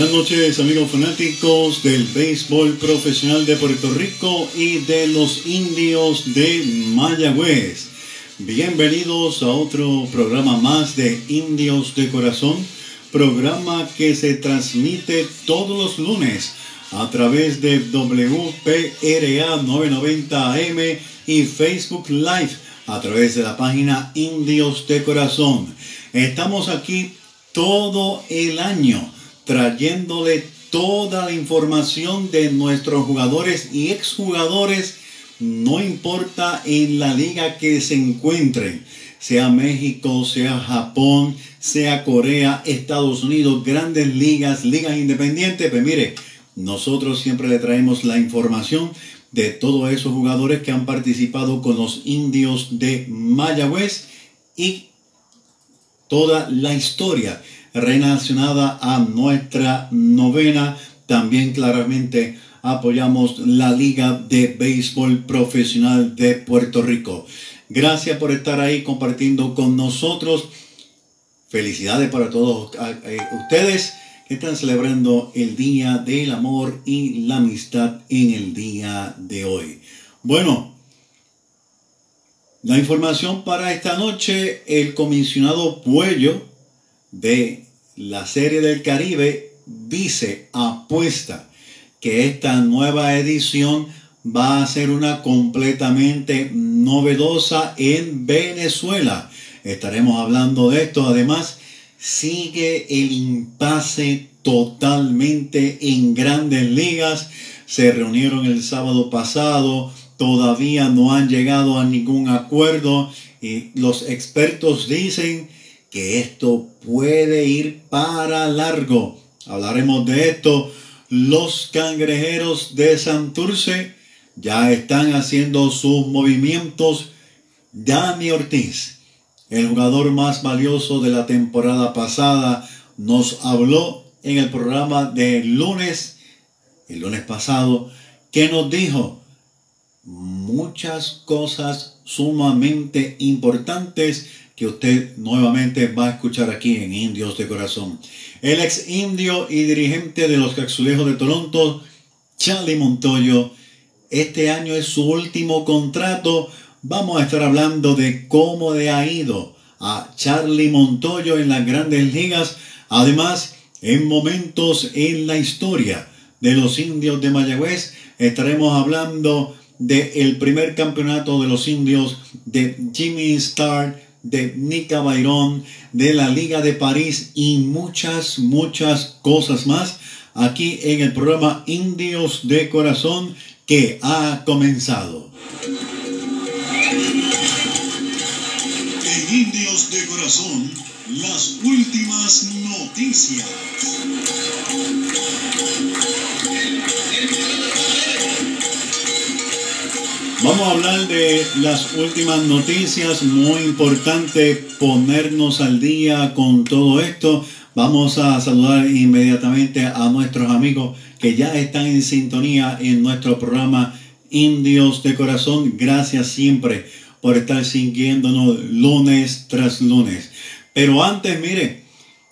Buenas noches amigos fanáticos del béisbol profesional de Puerto Rico y de los indios de Mayagüez. Bienvenidos a otro programa más de Indios de Corazón, programa que se transmite todos los lunes a través de WPRA 990 AM y Facebook Live a través de la página Indios de Corazón. Estamos aquí todo el año trayéndole toda la información de nuestros jugadores y exjugadores, no importa en la liga que se encuentren, sea México, sea Japón, sea Corea, Estados Unidos, grandes ligas, ligas independientes, pues mire, nosotros siempre le traemos la información de todos esos jugadores que han participado con los indios de Mayagüez y toda la historia relacionada a nuestra novena. También claramente apoyamos la Liga de Béisbol Profesional de Puerto Rico. Gracias por estar ahí compartiendo con nosotros. Felicidades para todos eh, ustedes que están celebrando el Día del Amor y la Amistad en el día de hoy. Bueno, la información para esta noche, el comisionado Puello de la Serie del Caribe dice, apuesta, que esta nueva edición va a ser una completamente novedosa en Venezuela. Estaremos hablando de esto. Además, sigue el impasse totalmente en grandes ligas. Se reunieron el sábado pasado, todavía no han llegado a ningún acuerdo y los expertos dicen que esto puede ir para largo. Hablaremos de esto. Los cangrejeros de Santurce ya están haciendo sus movimientos. Dani Ortiz, el jugador más valioso de la temporada pasada, nos habló en el programa de lunes, el lunes pasado, que nos dijo muchas cosas sumamente importantes que usted nuevamente va a escuchar aquí en Indios de Corazón. El ex indio y dirigente de los Caxulejos de Toronto, Charlie Montoyo, este año es su último contrato. Vamos a estar hablando de cómo le ha ido a Charlie Montoyo en las grandes ligas. Además, en momentos en la historia de los indios de Mayagüez, estaremos hablando del el primer campeonato de los indios de Jimmy Starr de Nica Bayrón, de la Liga de París y muchas, muchas cosas más aquí en el programa Indios de Corazón que ha comenzado. En Indios de Corazón, las últimas noticias. Vamos a hablar de las últimas noticias, muy importante ponernos al día con todo esto. Vamos a saludar inmediatamente a nuestros amigos que ya están en sintonía en nuestro programa Indios de Corazón. Gracias siempre por estar siguiéndonos lunes tras lunes. Pero antes, mire,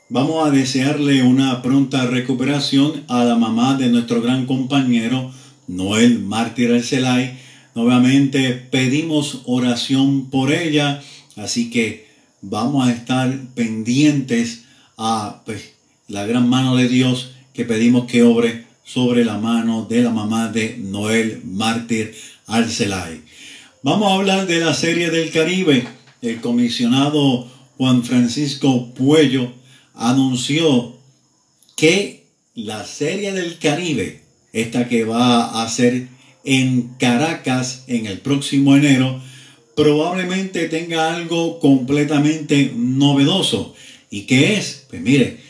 vamos a desearle una pronta recuperación a la mamá de nuestro gran compañero Noel Mártir Arcelay Nuevamente pedimos oración por ella, así que vamos a estar pendientes a pues, la gran mano de Dios que pedimos que obre sobre la mano de la mamá de Noel Mártir Arcelay. Vamos a hablar de la serie del Caribe. El comisionado Juan Francisco Puello anunció que la serie del Caribe, esta que va a ser en Caracas en el próximo enero, probablemente tenga algo completamente novedoso. ¿Y qué es? Pues mire,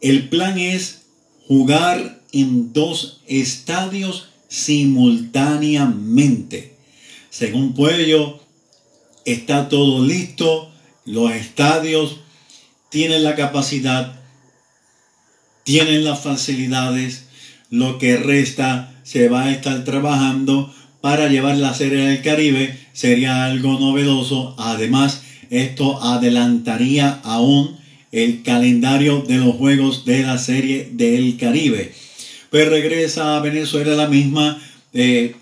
El plan es jugar en dos estadios simultáneamente. Según Puello, está todo listo, los estadios tienen la capacidad, tienen las facilidades, lo que resta se va a estar trabajando para llevar la serie del Caribe, sería algo novedoso, además esto adelantaría aún el calendario de los juegos de la serie del Caribe. Pues regresa a Venezuela la misma. Eh,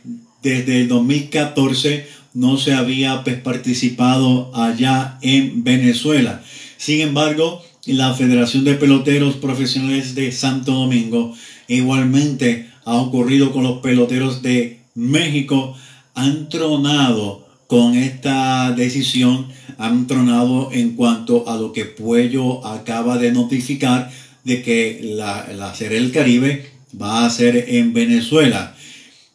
desde el 2014 no se había pues, participado allá en Venezuela. Sin embargo, la Federación de Peloteros Profesionales de Santo Domingo igualmente ha ocurrido con los peloteros de México. Han tronado con esta decisión, han tronado en cuanto a lo que Puello acaba de notificar de que la, la Serie del Caribe va a ser en Venezuela.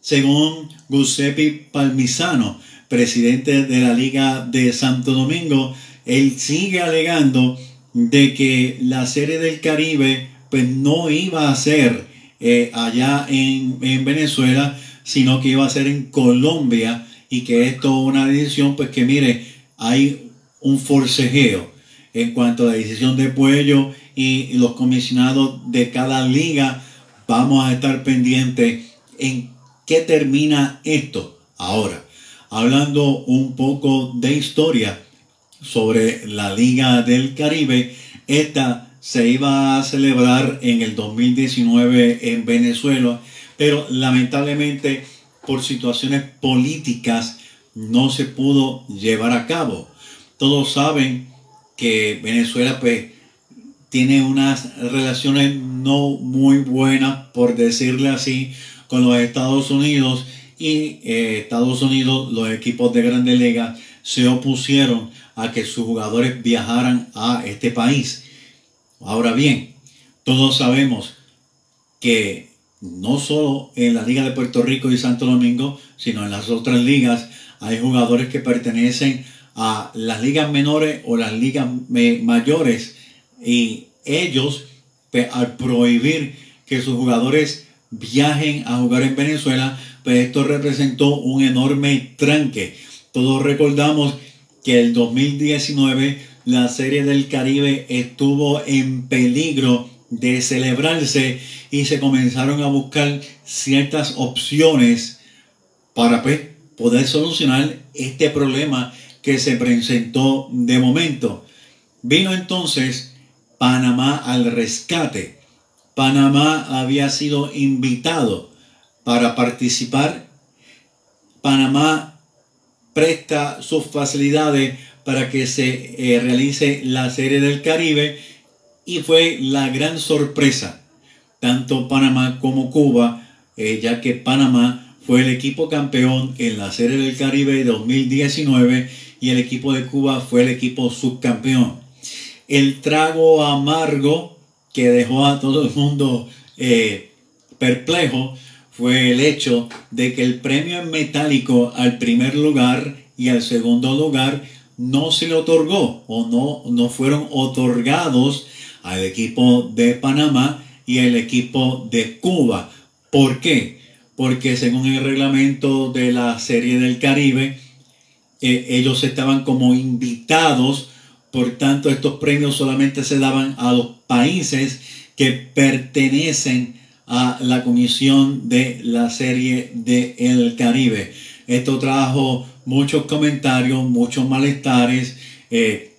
Según Giuseppe Palmisano, presidente de la Liga de Santo Domingo, él sigue alegando de que la Serie del Caribe pues no iba a ser eh, allá en, en, Venezuela, sino que iba a ser en Colombia y que esto es una decisión pues que mire, hay un forcejeo en cuanto a la decisión de Puello y los comisionados de cada liga Vamos a estar pendientes en qué termina esto. Ahora, hablando un poco de historia sobre la Liga del Caribe, esta se iba a celebrar en el 2019 en Venezuela, pero lamentablemente por situaciones políticas no se pudo llevar a cabo. Todos saben que Venezuela pues tiene unas relaciones no muy buenas, por decirle así, con los Estados Unidos y eh, Estados Unidos, los equipos de Grande Liga, se opusieron a que sus jugadores viajaran a este país. Ahora bien, todos sabemos que no solo en la Liga de Puerto Rico y Santo Domingo, sino en las otras ligas, hay jugadores que pertenecen a las ligas menores o las ligas mayores y ellos, pues, al prohibir que sus jugadores viajen a jugar en Venezuela, pues esto representó un enorme tranque. Todos recordamos que el 2019 la Serie del Caribe estuvo en peligro de celebrarse y se comenzaron a buscar ciertas opciones para pues, poder solucionar este problema que se presentó de momento. Vino entonces Panamá al rescate. Panamá había sido invitado para participar. Panamá presta sus facilidades para que se eh, realice la Serie del Caribe y fue la gran sorpresa, tanto Panamá como Cuba, eh, ya que Panamá fue el equipo campeón en la Serie del Caribe 2019 y el equipo de Cuba fue el equipo subcampeón. El trago amargo que dejó a todo el mundo eh, perplejo fue el hecho de que el premio en metálico al primer lugar y al segundo lugar no se le otorgó o no, no fueron otorgados al equipo de Panamá y al equipo de Cuba. ¿Por qué? Porque según el reglamento de la Serie del Caribe, eh, ellos estaban como invitados por tanto, estos premios solamente se daban a los países que pertenecen a la comisión de la serie de El Caribe. Esto trajo muchos comentarios, muchos malestares. Eh,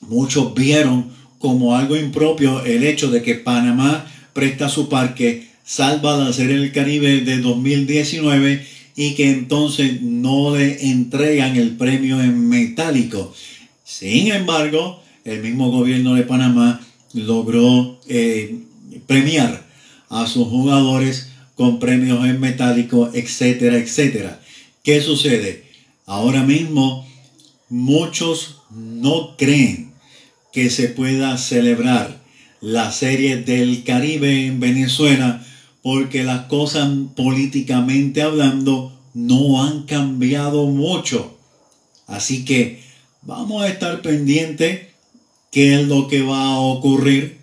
muchos vieron como algo impropio el hecho de que Panamá presta su parque, salva la serie del Caribe de 2019 y que entonces no le entregan el premio en metálico. Sin embargo, el mismo gobierno de Panamá logró eh, premiar a sus jugadores con premios en metálico, etcétera, etcétera. ¿Qué sucede? Ahora mismo muchos no creen que se pueda celebrar la serie del Caribe en Venezuela porque las cosas políticamente hablando no han cambiado mucho. Así que Vamos a estar pendientes qué es lo que va a ocurrir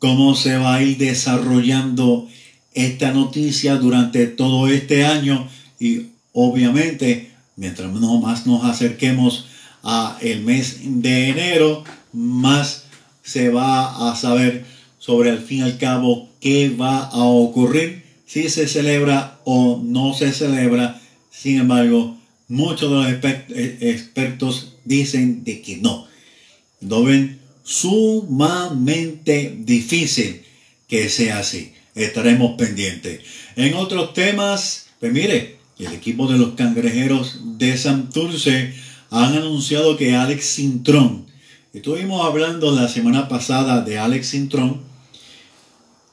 cómo se va a ir desarrollando esta noticia durante todo este año y obviamente mientras más nos acerquemos a el mes de enero, más se va a saber sobre al fin y al cabo qué va a ocurrir, si se celebra o no se celebra. Sin embargo, muchos de los eh, expertos dicen de que no. Lo ven sumamente difícil que sea así. Estaremos pendientes. En otros temas, pues mire, el equipo de los cangrejeros de Santurce han anunciado que Alex Sintrón, estuvimos hablando la semana pasada de Alex Sintrón,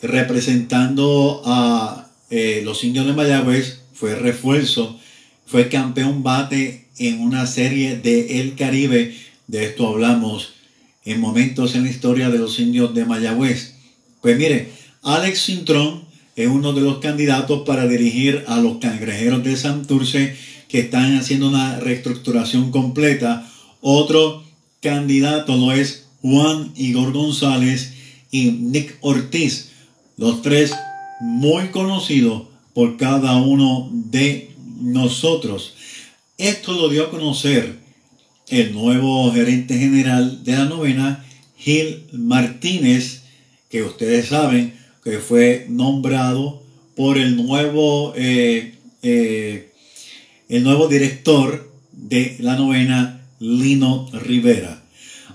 representando a eh, los indios de Mayagüez, fue refuerzo, fue campeón bate en una serie de El Caribe, de esto hablamos en momentos en la historia de los indios de Mayagüez. Pues mire, Alex Sintrón es uno de los candidatos para dirigir a los cangrejeros de Santurce que están haciendo una reestructuración completa. Otro candidato lo es Juan Igor González y Nick Ortiz, los tres muy conocidos por cada uno de nosotros. Esto lo dio a conocer el nuevo gerente general de la novena, Gil Martínez, que ustedes saben fue nombrado por el nuevo eh, eh, el nuevo director de la novena, Lino Rivera.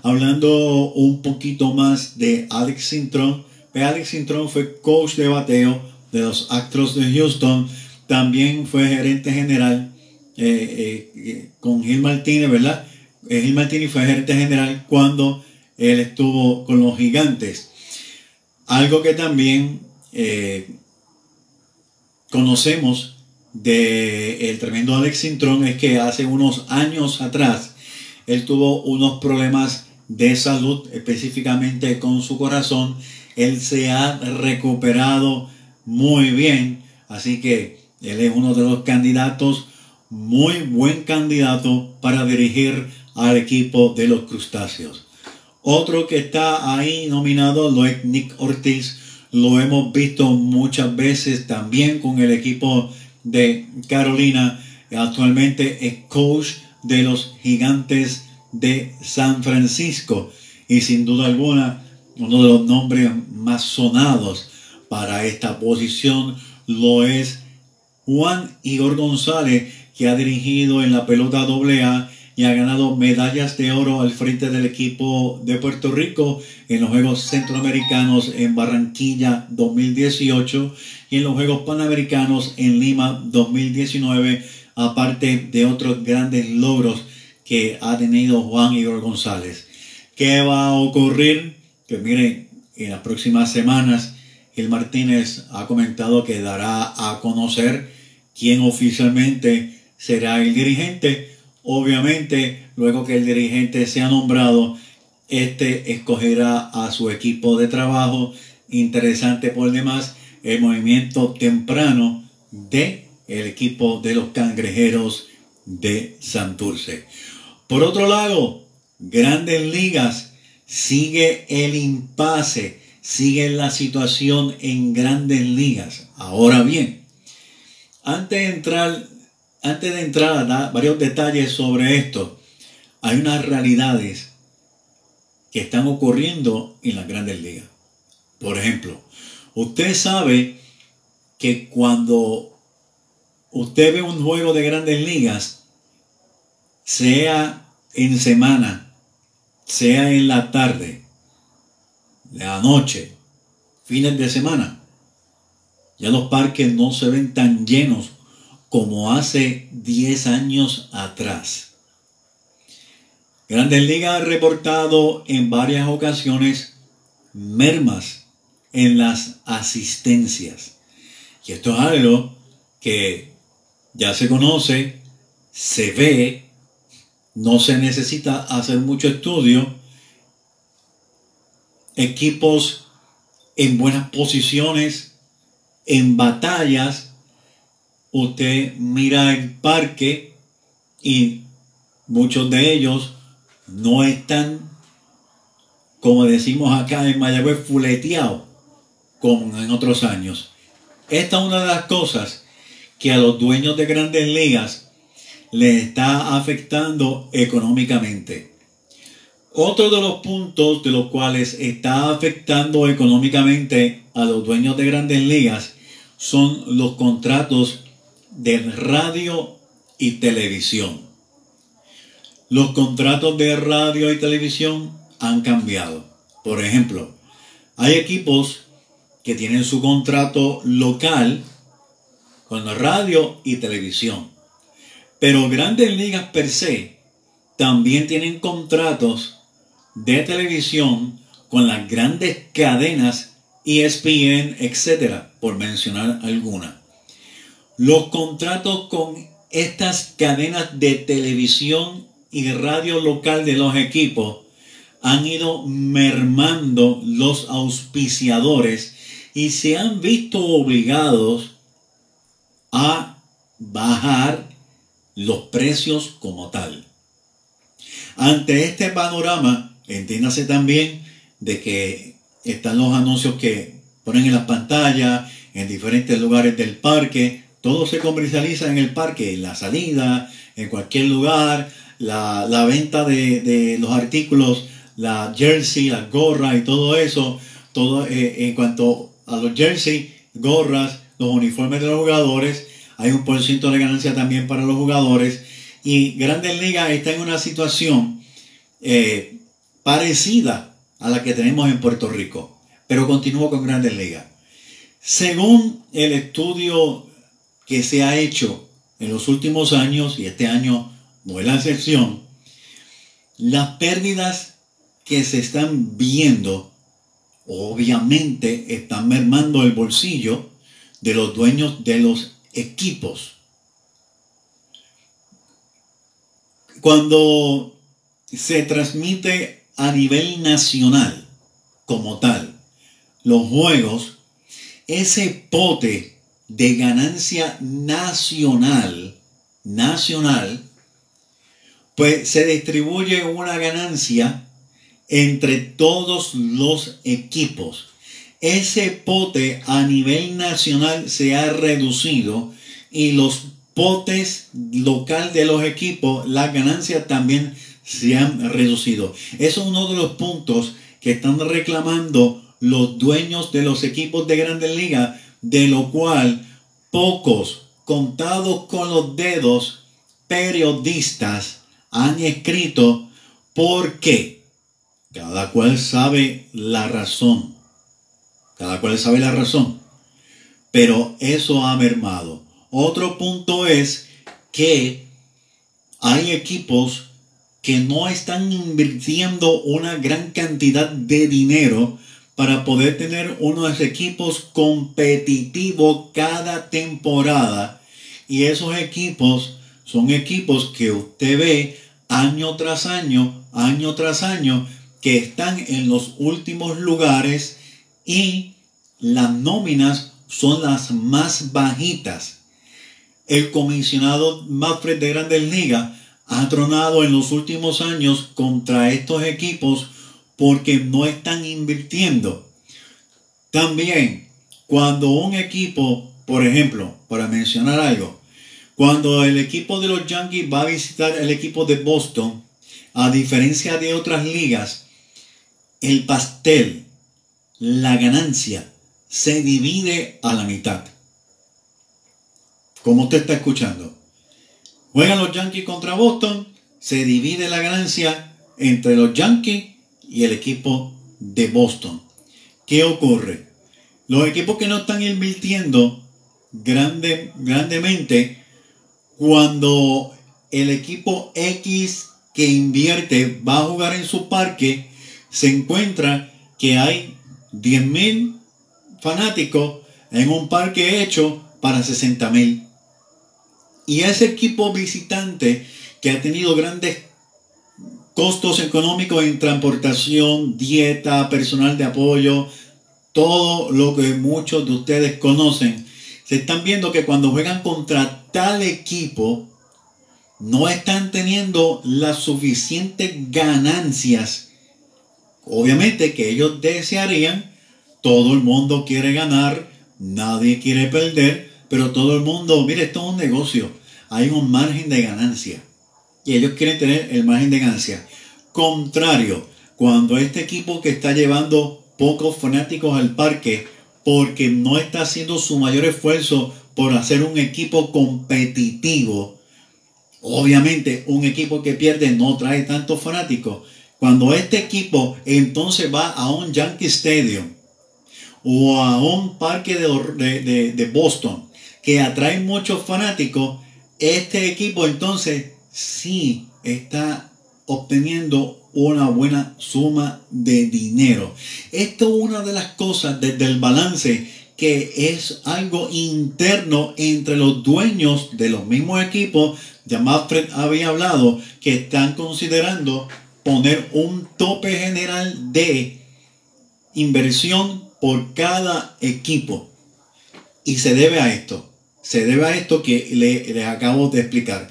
Hablando un poquito más de Alex Sintron, pues Alex Sintron fue coach de bateo de los Astros de Houston, también fue gerente general eh, con Gil Martínez, ¿verdad? Gil Martínez fue gerente general cuando él estuvo con los gigantes. Algo que también conocemos de el tremendo Alex Sintrón es que hace unos años atrás él tuvo unos problemas de salud, específicamente con su corazón. Él se ha recuperado muy bien, así que él es uno de los candidatos, muy buen candidato para dirigir al equipo de los crustáceos. Otro que está ahí nominado lo es Nick Ortiz. Lo hemos visto muchas veces también con el equipo de Carolina. Actualmente es coach de los gigantes de San Francisco y sin duda alguna uno de los nombres más sonados para esta posición lo es Juan Igor González que ha dirigido en la pelota AA y ha ganado medallas de oro al frente del equipo de Puerto Rico en los Juegos Centroamericanos en Barranquilla 2018 y en los Juegos Panamericanos en Lima 2019, aparte de otros grandes logros que ha tenido Juan Igor González. ¿Qué va a ocurrir? Que miren, en las próximas semanas, el Martínez ha comentado que dará a conocer quién oficialmente será el dirigente Obviamente, luego que el dirigente sea nombrado, este escogerá a su equipo de trabajo. Interesante por demás, el movimiento temprano de el equipo de los cangrejeros de Santurce. Por otro lado, Grandes Ligas sigue el impasse, sigue la situación en Grandes Ligas. Ahora bien, antes de entrar antes de entrar a dar varios detalles sobre esto, hay unas realidades que están ocurriendo en las grandes ligas. Por ejemplo, usted sabe que cuando usted ve un juego de grandes ligas, sea en semana, sea en la tarde, la noche, fines de semana, ya los parques no se ven tan llenos como hace 10 años atrás. Grandes Ligas ha reportado en varias ocasiones mermas en las asistencias. Y esto es algo que ya se conoce, se ve, no se necesita hacer mucho estudio. Equipos en buenas posiciones, en batallas, usted mira el parque y muchos de ellos no están como decimos acá en Mayagüez, fuleteado, como en otros años. Esta es una de las cosas que a los dueños de grandes ligas les está afectando económicamente. Otro de los puntos de los cuales está afectando económicamente a los dueños de grandes ligas son los contratos de radio y televisión. Los contratos de radio y televisión han cambiado. Por ejemplo, hay equipos que tienen su contrato local con radio y televisión. Pero grandes ligas per se también tienen contratos de televisión con las grandes cadenas ESPN, etcétera, por mencionar alguna. Los contratos con estas cadenas de televisión y radio local de los equipos han ido mermando los auspiciadores y se han visto obligados a bajar los precios como tal. Ante este panorama, Entiéndase también de que están los anuncios que ponen en las pantallas, en diferentes lugares del parque. Todo se comercializa en el parque, en la salida, en cualquier lugar. La, venta de, los artículos, la jersey, las gorras y todo eso. Todo eh, en cuanto a los jersey, gorras, los uniformes de los jugadores. Hay un por ciento de ganancia también para los jugadores. Y Grandes Ligas está en una situación eh, parecida a la que tenemos en Puerto Rico, pero continúo con Grandes Ligas. Según el estudio que se ha hecho en los últimos años, y este año no es la excepción, las pérdidas que se están viendo obviamente están mermando el bolsillo de los dueños de los equipos. Cuando se transmite a nivel nacional como tal, los juegos, ese pote de ganancia nacional, nacional, pues se distribuye una ganancia entre todos los equipos. Ese pote a nivel nacional se ha reducido y los potes local de los equipos, las ganancias también se han reducido. Eso es uno de los puntos que están reclamando los dueños de los equipos de grandes ligas, de lo cual pocos, contados con los dedos, periodistas han escrito por qué. Cada cual sabe la razón. Cada cual sabe la razón. Pero eso ha mermado. Otro punto es que hay equipos que no están invirtiendo una gran cantidad de dinero para poder tener unos equipos competitivos cada temporada. Y esos equipos son equipos que usted ve año tras año, año tras año, que están en los últimos lugares y las nóminas son las más bajitas. El comisionado Manfred de Grandes Ligas ha tronado en los últimos años contra estos equipos porque no están invirtiendo. También, cuando un equipo, por ejemplo, para mencionar algo, cuando el equipo de los Yankees va a visitar el equipo de Boston, a diferencia de otras ligas, el pastel, la ganancia, se divide a la mitad. Como usted está escuchando. Juegan los Yankees contra Boston, se divide la ganancia entre los Yankees y el equipo de Boston. ¿Qué ocurre? Los equipos que no están invirtiendo grande, grandemente, cuando el equipo X que invierte va a jugar en su parque, se encuentra que hay 10.000 fanáticos en un parque hecho para 60.000. Y ese equipo visitante que ha tenido grandes costos económicos en transportación, dieta, personal de apoyo, todo lo que muchos de ustedes conocen, se están viendo que cuando juegan contra tal equipo, no están teniendo las suficientes ganancias. Obviamente que ellos desearían, todo el mundo quiere ganar, nadie quiere perder, pero todo el mundo, mire, esto es un negocio, hay un margen de ganancia y ellos quieren tener el margen de ganancia. Contrario, cuando este equipo que está llevando pocos fanáticos al parque porque no está haciendo su mayor esfuerzo por hacer un equipo competitivo, obviamente un equipo que pierde no trae tantos fanáticos. Cuando este equipo entonces va a un Yankee Stadium o a un parque de, de Boston que atrae muchos fanáticos, este equipo entonces sí está obteniendo una buena suma de dinero. Esto es una de las cosas desde el balance que es algo interno entre los dueños de los mismos equipos. Ya Manfred había hablado que están considerando poner un tope general de inversión por cada equipo. Y se debe a esto. Se debe a esto que les acabo de explicar.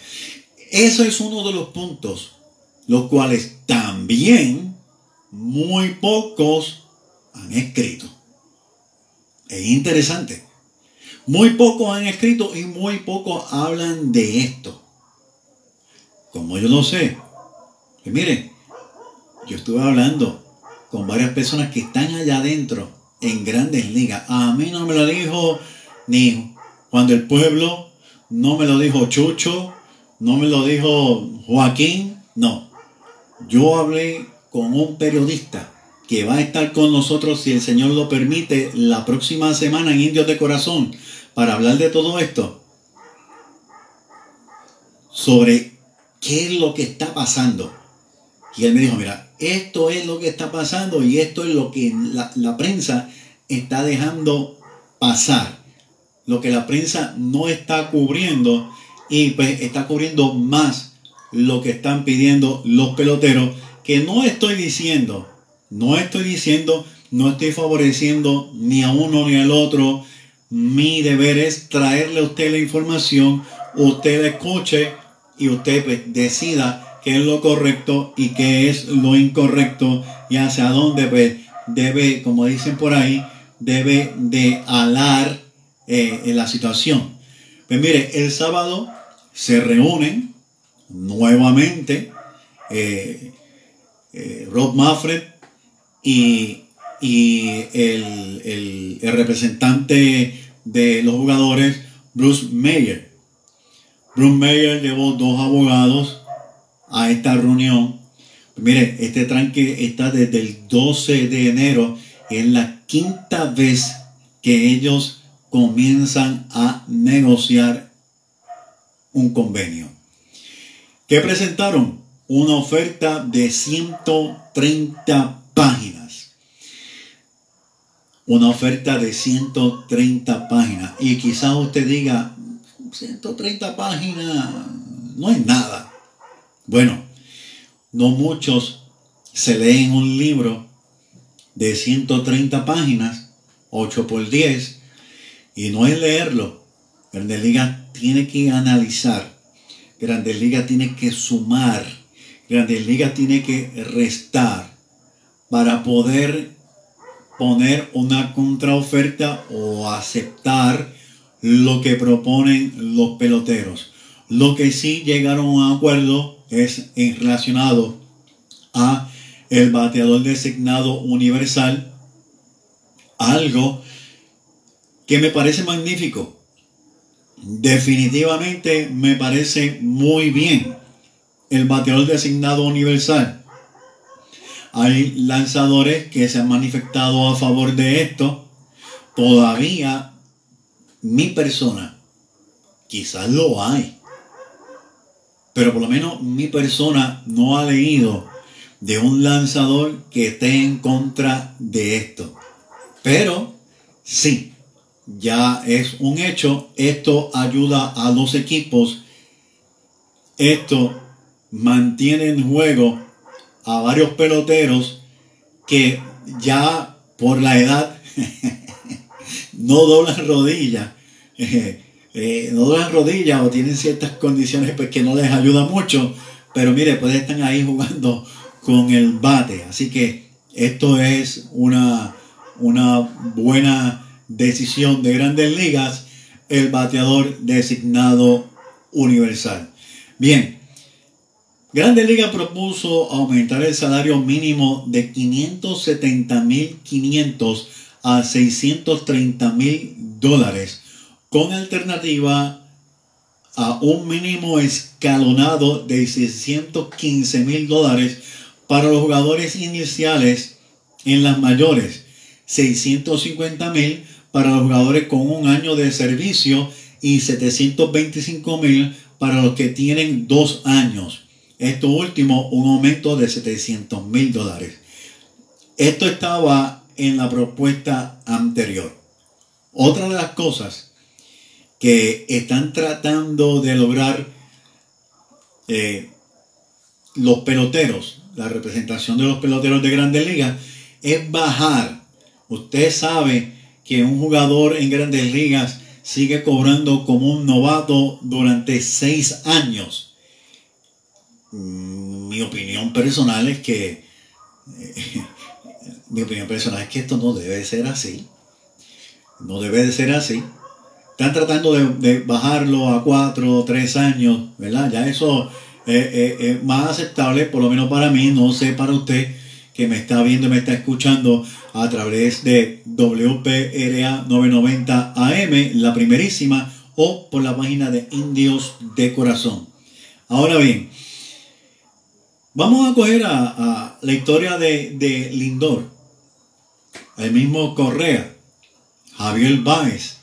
Eso es uno de los puntos, los cuales también muy pocos han escrito. Es interesante. Muy pocos han escrito y muy pocos hablan de esto. Como yo lo sé. Y miren, yo estuve hablando con varias personas que están allá adentro en grandes ligas. A mí no me lo dijo ni cuando el pueblo, no me lo dijo Chucho, no me lo dijo Joaquín, no. Yo hablé con un periodista que va a estar con nosotros, si el Señor lo permite, la próxima semana en Indios de Corazón, para hablar de todo esto. Sobre qué es lo que está pasando. Y él me dijo, mira, esto es lo que está pasando y esto es lo que la, la prensa está dejando pasar. Lo que la prensa no está cubriendo y pues está cubriendo más lo que están pidiendo los peloteros, que no estoy diciendo, no estoy diciendo, no estoy favoreciendo ni a uno ni al otro. Mi deber es traerle a usted la información, usted la escuche y usted pues, decida qué es lo correcto y qué es lo incorrecto y hacia dónde pues, debe, como dicen por ahí, debe de alar eh, la situación. Pues mire, el sábado se reúnen nuevamente eh, eh, Rob Manfred y, el, representante de los jugadores, Bruce Mayer. Bruce Mayer llevó dos abogados a esta reunión. Mire, este tranque está desde el 12 de enero. Es la quinta vez que ellos comienzan a negociar un convenio. ¿Qué presentaron? Una oferta de 130 páginas. Una oferta de 130 páginas. Y quizás usted diga, 130 páginas no es nada. Bueno, no muchos se leen un libro de 130 páginas, 8 por 10, y no es leerlo. Grandes Ligas tiene que analizar, Grandes Ligas tiene que sumar, Grandes Ligas tiene que restar para poder poner una contraoferta o aceptar lo que proponen los peloteros. Lo que sí llegaron a un acuerdo es en relacionado a el bateador designado universal, algo que me parece magnífico. Definitivamente me parece muy bien el bateador designado universal. Hay lanzadores que se han manifestado a favor de esto. Todavía mi persona, quizás lo hay, pero por lo menos mi persona no ha leído de un lanzador que esté en contra de esto. Pero sí, ya es un hecho. Esto ayuda a los equipos. Esto mantiene en juego a varios peloteros que ya por la edad no doblan rodillas. Eh, no doblan rodillas o tienen ciertas condiciones pues, que no les ayuda mucho. Pero mire, pues están ahí jugando con el bate. Así que esto es una, una buena decisión de grandes ligas, el bateador designado universal. Bien, Grandes Ligas propuso aumentar el salario mínimo de 570.500 a 630.000 dólares con alternativa a un mínimo escalonado de 615 mil dólares para los jugadores iniciales en las mayores, 650 mil para los jugadores con un año de servicio y 725 mil para los que tienen dos años. Esto último, un aumento de 700 mil dólares. Esto estaba en la propuesta anterior. Otra de las cosas que están tratando de lograr eh, los peloteros, la representación de los peloteros de grandes ligas, es bajar. Usted sabe que un jugador en grandes ligas sigue cobrando como un novato durante seis años. Mm, mi opinión personal es que mi opinión personal es que esto no debe ser así. No debe de ser así. Están tratando de, bajarlo a cuatro o tres años, ¿verdad? Ya eso es más aceptable, por lo menos para mí, no sé para usted que me está viendo y me está escuchando a través de WPRA 990 AM, la primerísima, o por la página de Indios de Corazón. Ahora bien, vamos a coger a, la historia de, Lindor, el mismo Correa, Javier Báez,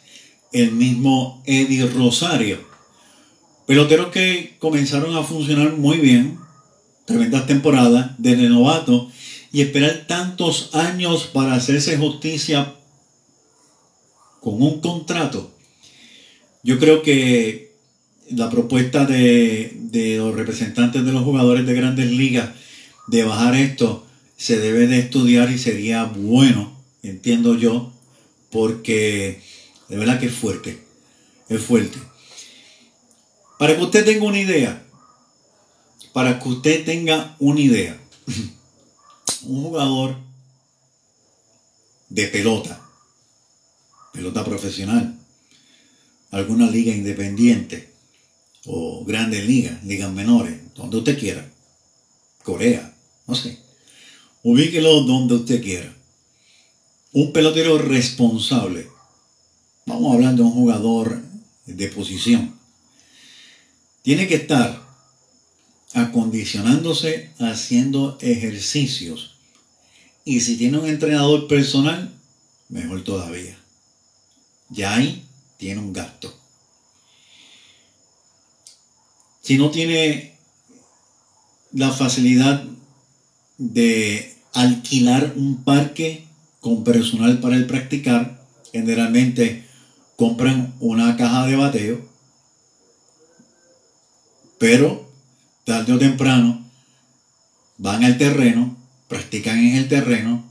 el mismo Eddie Rosario. Peloteros que comenzaron a funcionar muy bien, tremendas temporadas de novato y esperar tantos años para hacerse justicia con un contrato. Yo creo que la propuesta de, de los representantes de los jugadores de grandes ligas de bajar esto se debe de estudiar y sería bueno, entiendo yo, porque de verdad que es fuerte, es fuerte. Para que usted tenga una idea, para que usted tenga una idea, un jugador de pelota, pelota profesional, alguna liga independiente o grandes ligas, ligas menores, donde usted quiera, Corea, no sé, ubíquelo donde usted quiera. Un pelotero responsable, vamos hablando de un jugador de posición, tiene que estar acondicionándose haciendo ejercicios. Y si tiene un entrenador personal, mejor todavía. Ya ahí tiene un gasto. Si no tiene la facilidad de alquilar un parque con personal para el practicar, generalmente compran una caja de bateo, pero tarde o temprano van al terreno, practican en el terreno,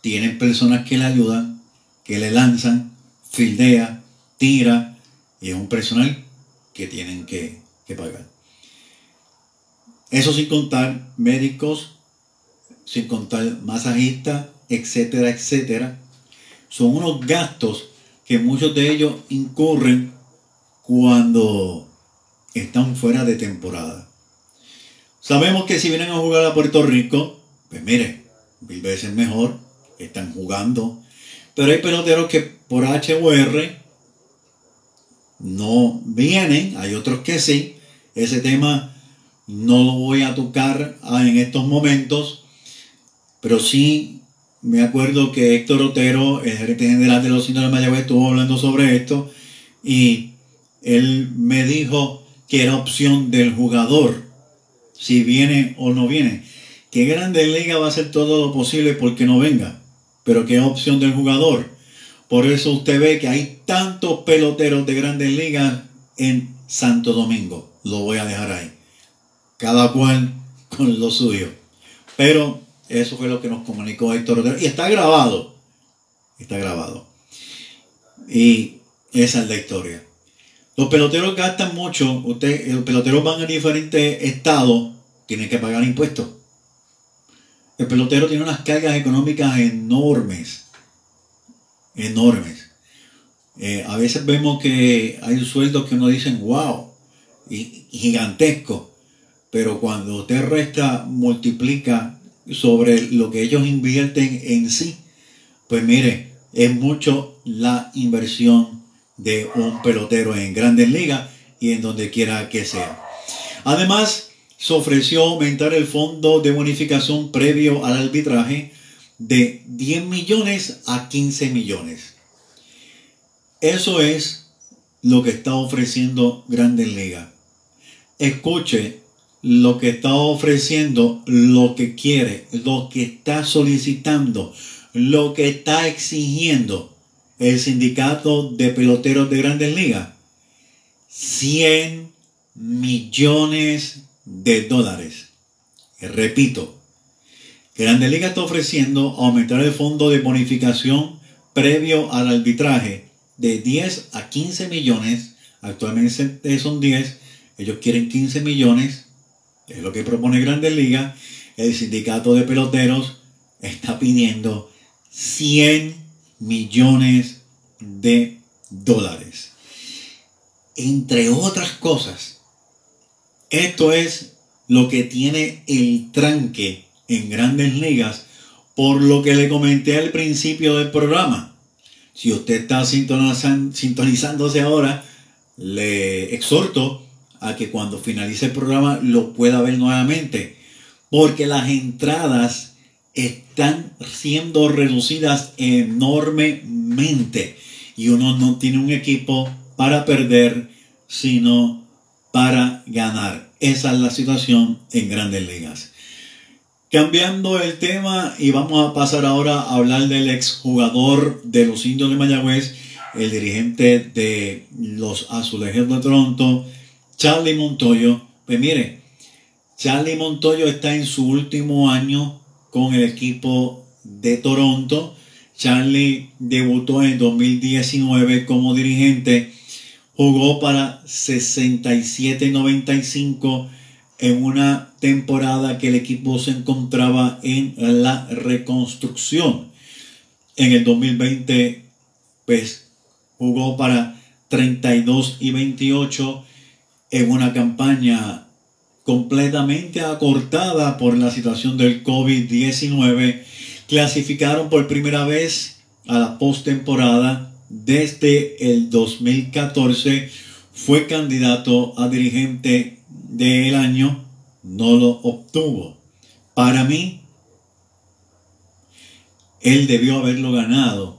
tienen personas que le ayudan, que le lanzan, fildea, tira, y es un personal que tienen que, que pagar. Eso sin contar médicos, sin contar masajistas, etcétera, etcétera, son unos gastos que muchos de ellos incurren cuando están fuera de temporada. Sabemos que si vienen a jugar a Puerto Rico, pues mire, mil veces mejor, están jugando. Pero hay peloteros que por H no vienen, hay otros que sí. Ese tema no lo voy a tocar en estos momentos, pero sí me acuerdo que Héctor Otero, el gerente general de los indios de Mayagüez, estuvo hablando sobre esto y él me dijo que era opción del jugador, si viene o no viene. Que Grande Liga va a hacer todo lo posible porque no venga, pero que es opción del jugador. Por eso usted ve que hay tantos peloteros de Grandes Ligas en Santo Domingo. Lo voy a dejar ahí. Cada cual con lo suyo. Pero eso fue lo que nos comunicó Héctor Otero. Y está grabado. Está grabado. Y esa es la historia. Los peloteros gastan mucho. Usted, los peloteros van a diferentes estados. Tienen que pagar impuestos. el pelotero tiene unas cargas económicas enormes, enormes. Eh, a veces vemos que hay sueldos que uno dicen, wow, y, gigantesco, pero cuando usted resta, multiplica sobre lo que ellos invierten en sí, pues mire, es mucho la inversión de un pelotero en grandes ligas y en donde quiera que sea. Además, se ofreció aumentar el fondo de bonificación previo al arbitraje de 10 millones a 15 millones. Eso es lo que está ofreciendo Grandes Ligas. Escuche lo que está ofreciendo, lo que quiere, lo que está solicitando, lo que está exigiendo el sindicato de peloteros de Grandes Ligas. 100 millones de dólares. Repito, Grandes Ligas está ofreciendo aumentar el fondo de bonificación previo al arbitraje de 10 a 15 millones, actualmente son 10, ellos quieren 15 millones, es lo que propone Grandes Ligas, el sindicato de peloteros está pidiendo 100 millones de dólares. Entre otras cosas, esto es lo que tiene el tranque en grandes ligas, por lo que le comenté al principio del programa. Si usted está sintonizándose ahora, le exhorto a que cuando finalice el programa lo pueda ver nuevamente, porque las entradas están siendo reducidas enormemente y uno no tiene un equipo para perder, sino para ganar. Esa es la situación en grandes ligas. Cambiando el tema y vamos a pasar ahora a hablar del exjugador de los indios de Mayagüez, el dirigente de los azulejos de Toronto, Charlie Montoyo. Pues mire, Charlie Montoyo está en su último año con el equipo de Toronto. Charlie debutó en 2019 como dirigente, jugó para 67.95 en una temporada que el equipo se encontraba en la reconstrucción. En el 2020, pues jugó para 32 y 28 en una campaña completamente acortada por la situación del COVID-19. Clasificaron por primera vez a la postemporada desde el 2014. Fue candidato a dirigente del año no lo obtuvo. Para mí, él debió haberlo ganado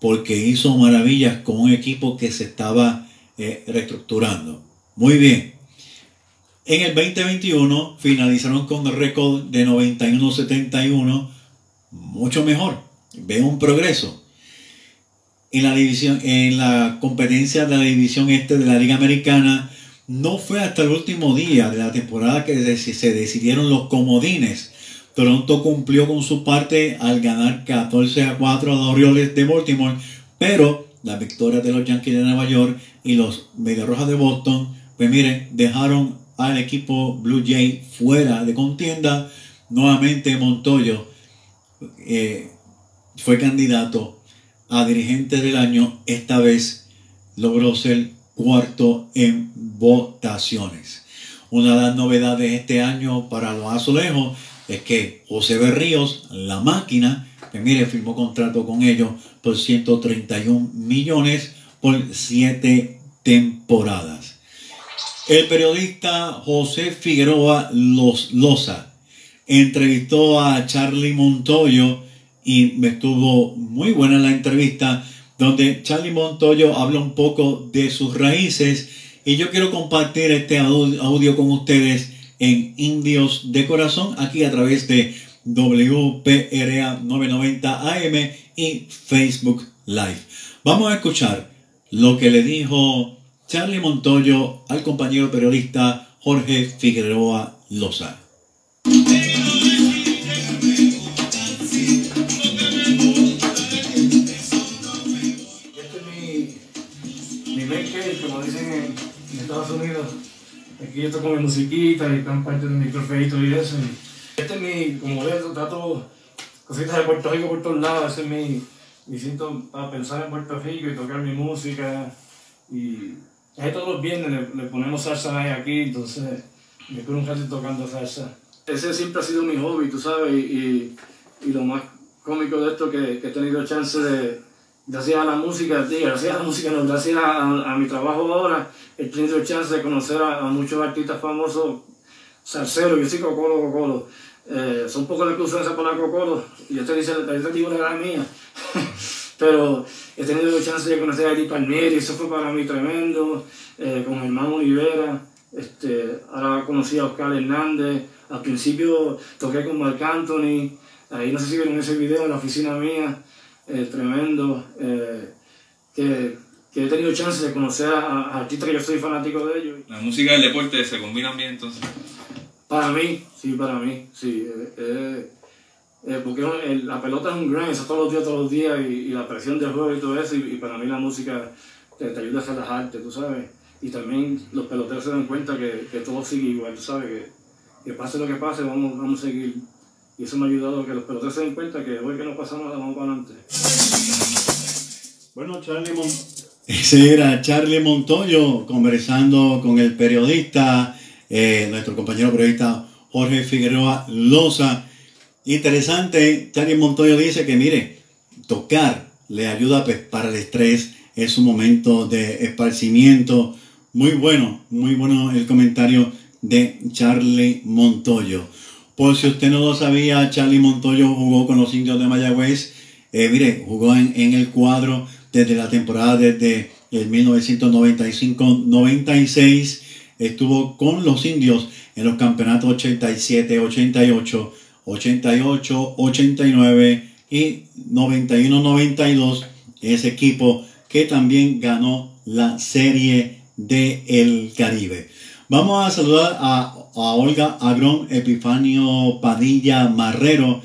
porque hizo maravillas con un equipo que se estaba eh, reestructurando. Muy bien. En el 2021 finalizaron con récord de 91-71, mucho mejor. Veo un progreso. En la división, en la competencia de la división este de la Liga Americana, no fue hasta el último día de la temporada que se decidieron los comodines. Toronto cumplió con su parte al ganar 14 a 4 a los Orioles de Baltimore, pero las victorias de los Yankees de Nueva York y los Medias Rojas de Boston, pues miren, dejaron al equipo Blue Jay fuera de contienda. Nuevamente Montoyo eh, fue candidato a dirigente del año. Esta vez logró ser cuarto en votaciones. Una de las novedades este año para los azulejos es que José Berríos, la máquina, que mire, firmó contrato con ellos por 131 millones por siete temporadas. El periodista José Figueroa Los Loza entrevistó a Charlie Montoyo y me estuvo muy buena la entrevista donde Charlie Montoyo habla un poco de sus raíces y yo quiero compartir este audio con ustedes en Indios de Corazón aquí a través de WPRA 990 AM y Facebook Live. Vamos a escuchar lo que le dijo Charlie Montoyo al compañero periodista Jorge Figueroa Loza. Aquí yo toco mi musiquita y están parte de mi trofeito y eso. Este es mi, como ves, trato cositas de Puerto Rico por todos lados, ese es mi, mi siento para pensar en Puerto Rico y tocar mi música. Y todos los viernes le, ponemos salsa ahí aquí, entonces me quedo un ratito tocando salsa. Ese siempre ha sido mi hobby, tú sabes, y, y, lo más cómico de esto que, que he tenido chance de, gracias a la música, gracias a la música, no, gracias a, mi trabajo ahora, he tenido chance de conocer a, muchos artistas famosos, salseros, yo soy cocolo, cocolo. Eh, son pocos los que usan esa palabra cocolo, yo te, dice, te digo la mía. Pero he tenido la chance de conocer a Eddie Palmieri, eso fue para mí tremendo, eh, con Germán Olivera, este, ahora conocí a Oscar Hernández, al principio toqué con Marc Anthony, ahí no sé si vieron ese video en la oficina mía, eh, tremendo, eh, que, que, he tenido chance de conocer a, a, artistas que yo soy fanático de ellos. La música y el deporte se combinan bien entonces. Para mí, sí, para mí, sí. Eh, eh, porque el, la pelota es un grind, eso todos los días, todos los días, y, y la presión del juego y todo eso, y, y para mí la música te, te, ayuda a relajarte, tú sabes. Y también los peloteros se dan cuenta que, que todo sigue igual, tú sabes, que, que pase lo que pase, vamos, vamos a seguir. Y eso me ha ayudado a que los peloteros se den cuenta que hoy que no pasa nada, vamos para adelante. Bueno, Charlie Mon ese era Charlie Montoyo conversando con el periodista, eh, nuestro compañero periodista Jorge Figueroa Loza. Interesante, Charlie Montoyo dice que mire, tocar le ayuda pues, para el estrés, es un momento de esparcimiento. Muy bueno, muy bueno el comentario de Charlie Montoyo. Por si usted no lo sabía, Charlie Montoyo jugó con los indios de Mayagüez. Eh, mire, jugó en, en, el cuadro desde la temporada desde el 1995-96. Estuvo con los indios en los campeonatos 87, 88, 88, 89 y 91, 92. Ese equipo que también ganó la serie del el Caribe. Vamos a saludar a, a Olga Agrón Epifanio Padilla Marrero,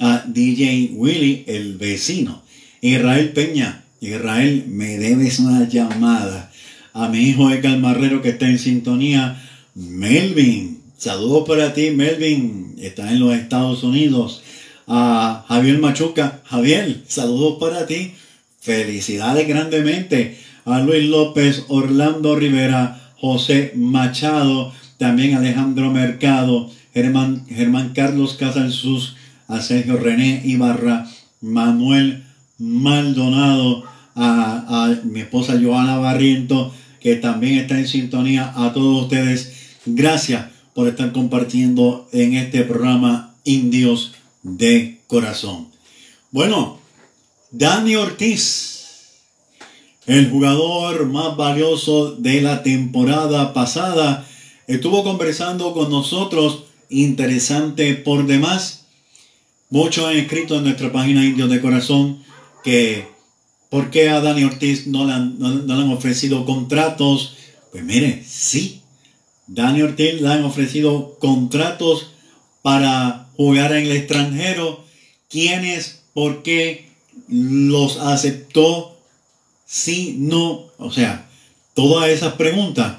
a DJ Willy, el vecino. Israel Peña, Israel, me debes una llamada. A mi hijo Edgar Marrero que está en sintonía. Melvin, saludos para ti, Melvin. Está en los Estados Unidos. A Javier Machuca, Javier, saludos para ti. Felicidades grandemente. A Luis López, Orlando Rivera, José Machado, también Alejandro Mercado, Germán, Germán Carlos Casalsus, a Sergio René Ibarra, Manuel Maldonado, a, a, mi esposa Joana Barriento, que también está en sintonía, a todos ustedes, gracias por estar compartiendo en este programa Indios de Corazón. Bueno, Dani Ortiz, el jugador más valioso de la temporada pasada, estuvo conversando con nosotros, interesante por demás. Muchos han escrito en nuestra página Indios de Corazón que por qué a Dani Ortiz no le, han, no, no le han ofrecido contratos. Pues mire, sí, Dani Ortiz le han ofrecido contratos para jugar en el extranjero. ¿Quiénes? ¿Por qué los aceptó? Sí, no. O sea, todas esas preguntas.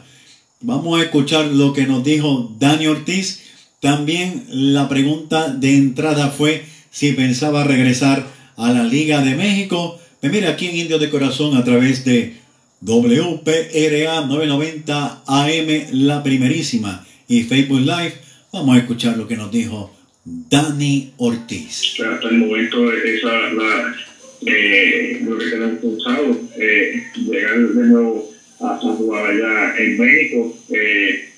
Vamos a escuchar lo que nos dijo Dani Ortiz. También la pregunta de entrada fue si pensaba regresar a la Liga de México. Pues mira, aquí en Indios de Corazón a través de WPRA 990 AM, la primerísima, y Facebook Live. Vamos a escuchar lo que nos dijo Dani Ortiz. Hasta el momento esa la, eh, lo que tenemos pensado, eh, llegar de nuevo a, jugar allá en México eh,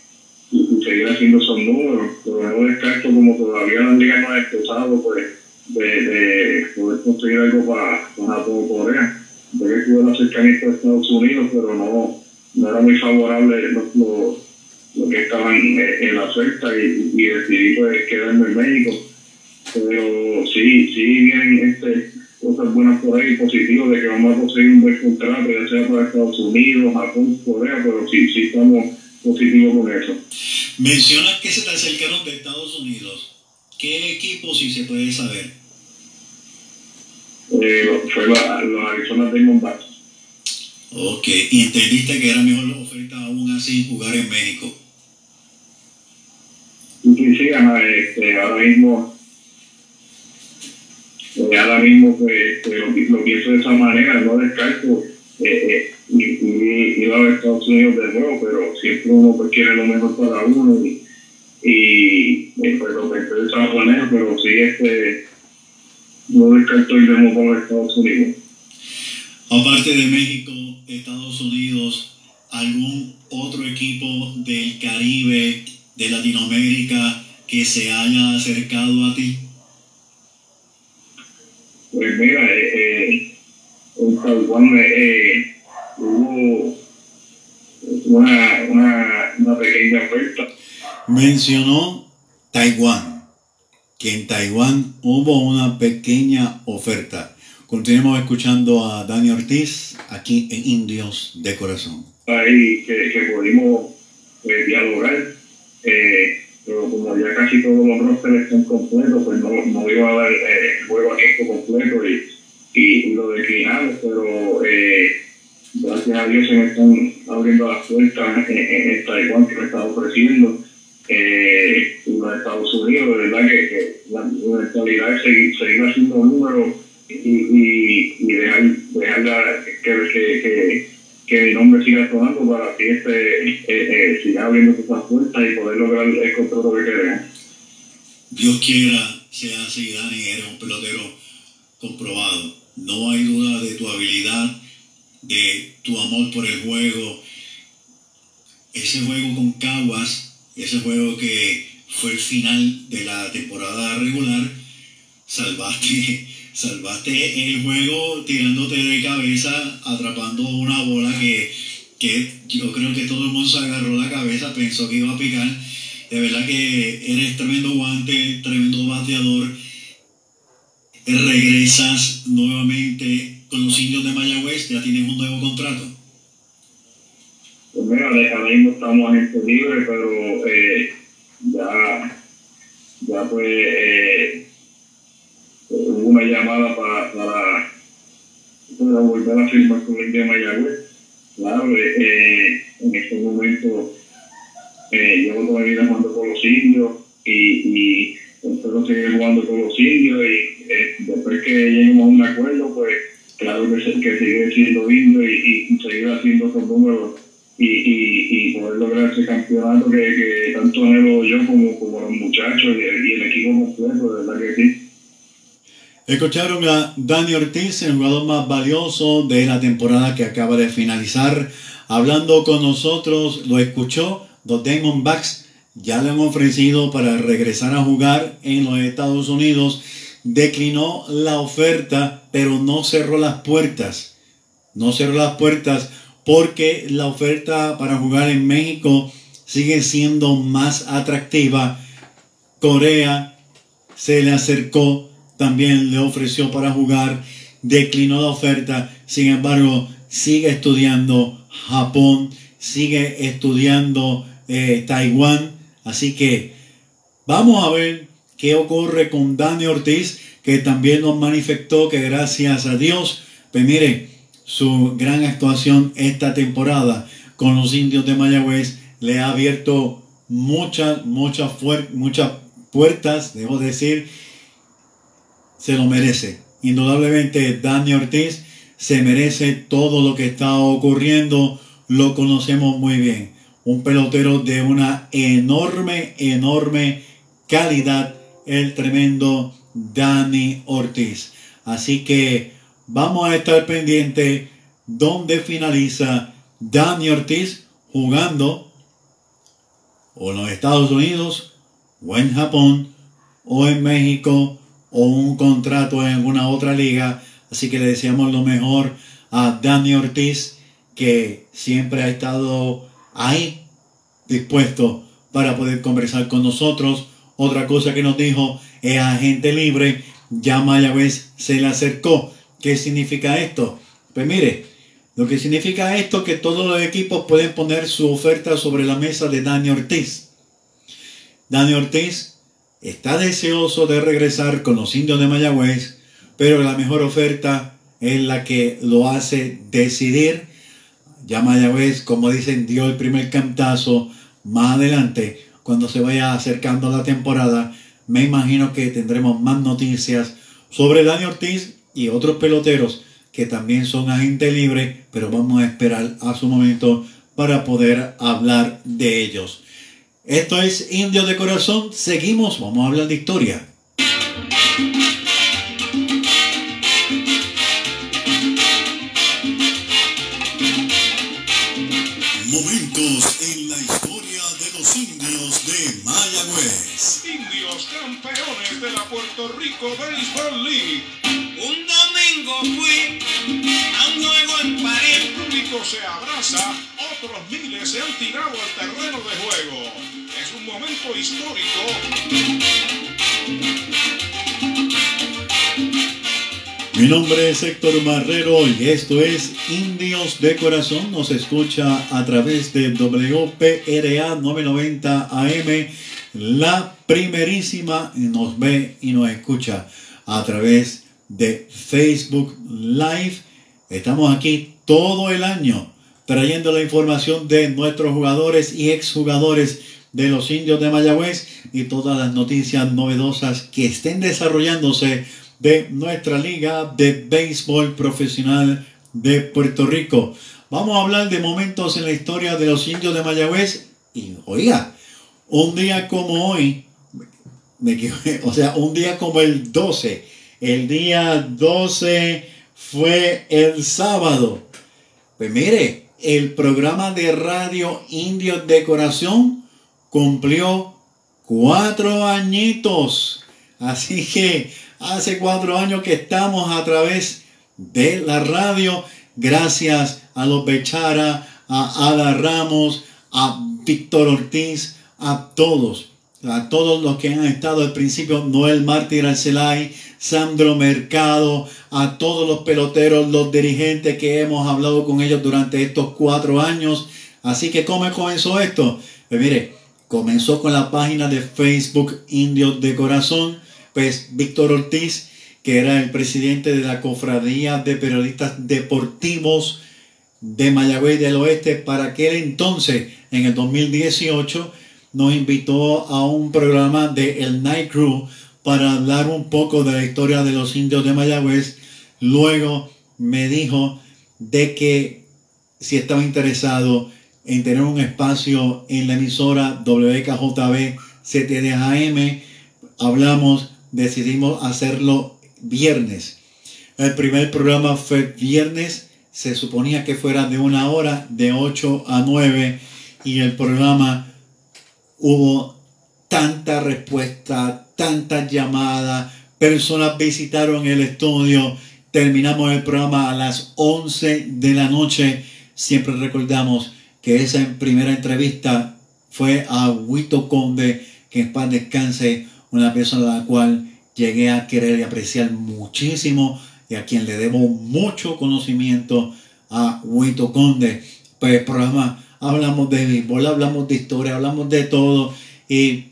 y, seguir haciendo esos números, pero no descarto como todavía la liga no ha empezado pues de, de poder conseguir algo para, para Corea. Ya que el acercamiento de Estados Unidos, pero no, no era muy favorable lo, lo, lo que estaban en la oferta y, y decidí pues quedarme en México. Pero sí, sí vienen este, cosas buenas por ahí, positivas, de que vamos a conseguir un buen contrato, ya sea para Estados Unidos, Japón, Corea, pero sí, sí estamos positivos con eso. Mencionas que se te acercaron de Estados Unidos. ¿Qué equipo, si se puede saber? Eh, fue la, los Arizona Diamondbacks. Ok, y entendiste que era mejor la oferta aún así jugar en México. ¿Tú sí, sí, este, ahora mismo, eh, ahora mismo pues, pues lo, pienso de esa manera, no descarto eh, eh, ir a Estados Unidos de nuevo, pero siempre uno pues, quiere lo mejor para uno y, y pues lo pensé de esa manera, pero sí, este, no descarto ir de nuevo a Estados Unidos. Aparte de México, Estados Unidos, algún otro equipo del Caribe, de Latinoamérica, que se haya acercado a ti? Pues mira, eh, eh en Taiwán eh, eh, hubo una, una, una pequeña oferta. Mencionó Taiwán, que en Taiwán hubo una pequeña oferta. Continuemos escuchando a Dani Ortiz aquí en Indios de Corazón. Ahí que, que pudimos eh, dialogar, eh, pero como ya casi todos los rosters están completos, pues no, no iba a dar eh, juego a esto completo y, y, lo declinamos, pero eh, gracias a Dios se me están abriendo las puertas en, en Taiwán que me está ofreciendo. Eh, los Estados Unidos, de verdad que, que la, la es seguir, seguir haciendo números y, y, dejar, dejar que, que, que, mi nombre siga sonando para que este eh, eh, siga abriendo esas puertas y poder lograr el contrato que queremos. Dios quiera sea así, Dani, eres un pelotero comprobado. No hay duda de tu habilidad, de tu amor por el juego. Ese juego con Caguas, ese juego que fue el final de la temporada regular, salvaste salvaste el juego tirándote de cabeza, atrapando una bola que, yo creo que todo el mundo se agarró la cabeza, pensó que iba a picar. De verdad que eres tremendo guante, tremendo bateador. Regresas nuevamente con los indios de Mayagüez, ya tienes un nuevo contrato. Pues mira, ahora mismo estamos en este libre, pero eh, ya, ya pues eh, hubo una llamada para, para, para, volver a firmar con el de Mayagüez. Claro, eh, en este momento eh, llevo toda mi vida jugando con los indios y, y espero seguir jugando con los indios y eh, después que lleguemos a un acuerdo, pues claro que, que seguiré siendo indio y, y, seguir haciendo esos números y, y, y, poder lograr ese campeonato que, que tanto anhelo yo como, como los muchachos y, y el equipo completo, de verdad que sí. Escucharon a Dani Ortiz, el jugador más valioso de la temporada que acaba de finalizar, hablando con nosotros. Lo escuchó, los Diamondbacks ya le han ofrecido para regresar a jugar en los Estados Unidos. Declinó la oferta, pero no cerró las puertas. No cerró las puertas porque la oferta para jugar en México sigue siendo más atractiva. Corea se le acercó también le ofreció para jugar, declinó la oferta, sin embargo, sigue estudiando Japón, sigue estudiando eh, Taiwán, así que vamos a ver qué ocurre con Dani Ortiz, que también nos manifestó que gracias a Dios, pues mire, su gran actuación esta temporada con los indios de Mayagüez le ha abierto muchas, muchas, muchas puertas, debo decir, se lo merece. Indudablemente Dani Ortiz se merece todo lo que está ocurriendo, lo conocemos muy bien. Un pelotero de una enorme, enorme calidad, el tremendo Dani Ortiz. Así que vamos a estar pendiente donde finaliza Dani Ortiz jugando o en los Estados Unidos, o en Japón, o en México, o un contrato en alguna otra liga. Así que le deseamos lo mejor a Dani Ortiz, que siempre ha estado ahí dispuesto para poder conversar con nosotros. Otra cosa que nos dijo es agente libre, ya Mayagüez se le acercó. ¿Qué significa esto? Pues mire, lo que significa esto es que todos los equipos pueden poner su oferta sobre la mesa de Dani Ortiz. Dani Ortiz está deseoso de regresar con los indios de Mayagüez, pero la mejor oferta es la que lo hace decidir. Ya Mayagüez, como dicen, dio el primer cantazo. Más adelante cuando se vaya acercando la temporada, me imagino que tendremos más noticias sobre Dani Ortiz y otros peloteros que también son agente libre, pero vamos a esperar a su momento para poder hablar de ellos. Esto es Indio de Corazón, seguimos, vamos a hablar de historia. Indios campeones de la Puerto Rico Baseball League. Un domingo fui a un juego en París. El público se abraza, otros miles se han tirado al terreno de juego. Es un momento histórico. Mi nombre es Héctor Marrero y esto es Indios de Corazón. Nos escucha a través de WPRA 990 AM, la primerísima, nos ve y nos escucha a través de Facebook Live. Estamos aquí todo el año trayendo la información de nuestros jugadores y exjugadores de los indios de Mayagüez y todas las noticias novedosas que estén desarrollándose de nuestra liga de béisbol profesional de Puerto Rico. Vamos a hablar de momentos en la historia de los indios de Mayagüez y oiga, un día como hoy, o sea, un día como el 12, el día 12 fue el sábado. Pues mire, el programa de radio Indios de Corazón cumplió cuatro añitos. Así que hace cuatro años que estamos a través de la radio. Gracias a los Bechara, a Ada Ramos, a Víctor Ortiz, a todos, a todos los que han estado al principio, Noel Mártir Arcelay, Sandro Mercado, a todos los peloteros, los dirigentes que hemos hablado con ellos durante estos cuatro años. Así que, ¿cómo comenzó esto? Pues mire, comenzó con la página de Facebook Indios de Corazón pues Víctor Ortiz, que era el presidente de la Cofradía de Periodistas Deportivos de Mayagüez del Oeste, para aquel entonces, en el 2018, nos invitó a un programa de El Night Crew para hablar un poco de la historia de los indios de Mayagüez. Luego me dijo de que si estaba interesado en tener un espacio en la emisora WKJB CTDAM, hablamos decidimos hacerlo viernes. El primer programa fue viernes, se suponía que fuera de una hora, de 8 a 9, y el programa hubo tanta respuesta, tantas llamadas, personas visitaron el estudio, terminamos el programa a las 11 de la noche. Siempre recordamos que esa primera entrevista fue a Huito Conde, que en paz descanse, una persona a la cual llegué a querer y apreciar muchísimo y a quien le debo mucho conocimiento a Huito Conde. Pues programa hablamos de béisbol, hablamos de historia, hablamos de todo y